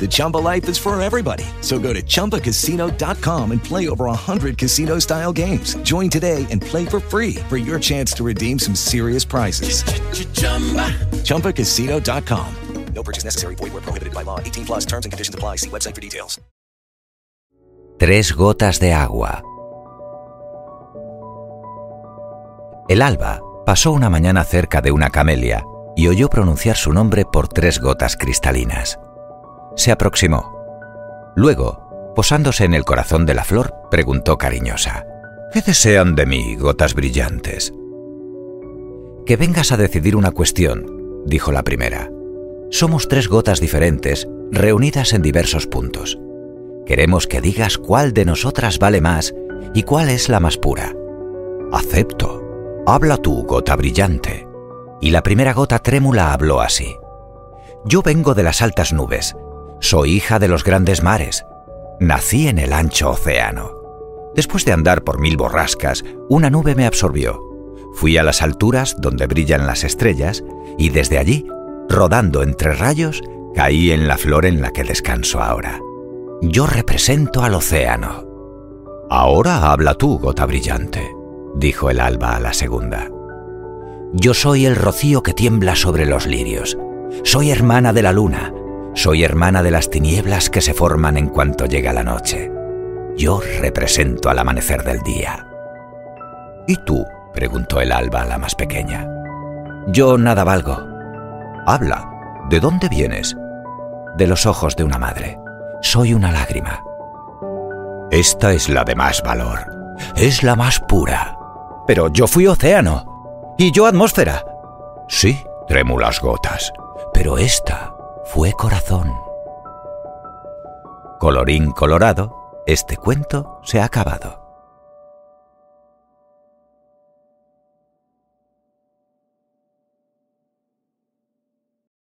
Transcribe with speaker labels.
Speaker 1: The Chumba life is for everybody. So go to ChumbaCasino.com and play over 100 casino style games. Join today and play for free for your chance to redeem some serious prizes. ChumbaCasino.com.
Speaker 2: No purchase necessary. Void where prohibited by law. 18 plus terms and conditions apply. See website for details.
Speaker 3: Tres gotas de agua. El alba pasó una mañana cerca de una camelia y oyó pronunciar su nombre por tres gotas cristalinas. Se aproximó. Luego, posándose en el corazón de la flor, preguntó cariñosa, ¿Qué desean de mí, gotas brillantes? Que vengas a decidir una cuestión, dijo la primera. Somos tres gotas diferentes, reunidas en diversos puntos. Queremos que digas cuál de nosotras vale más y cuál es la más pura. Acepto. Habla tú, gota brillante. Y la primera gota trémula habló así. Yo vengo de las altas nubes, soy hija de los grandes mares. Nací en el ancho océano. Después de andar por mil borrascas, una nube me absorbió. Fui a las alturas donde brillan las estrellas y desde allí, rodando entre rayos, caí en la flor en la que descanso ahora. Yo represento al océano. Ahora habla tú, gota brillante, dijo el alba a la segunda. Yo soy el rocío que tiembla sobre los lirios. Soy hermana de la luna, soy hermana de las tinieblas que se forman en cuanto llega la noche. Yo represento al amanecer del día. ¿Y tú? preguntó el alba a la más pequeña. Yo nada valgo. Habla. ¿De dónde vienes? De los ojos de una madre. Soy una lágrima. Esta es la de más valor. Es la más pura. Pero yo fui océano. Y yo atmósfera. Sí, trémulas gotas. Pero esta fue corazón. Colorín colorado, este cuento se ha acabado.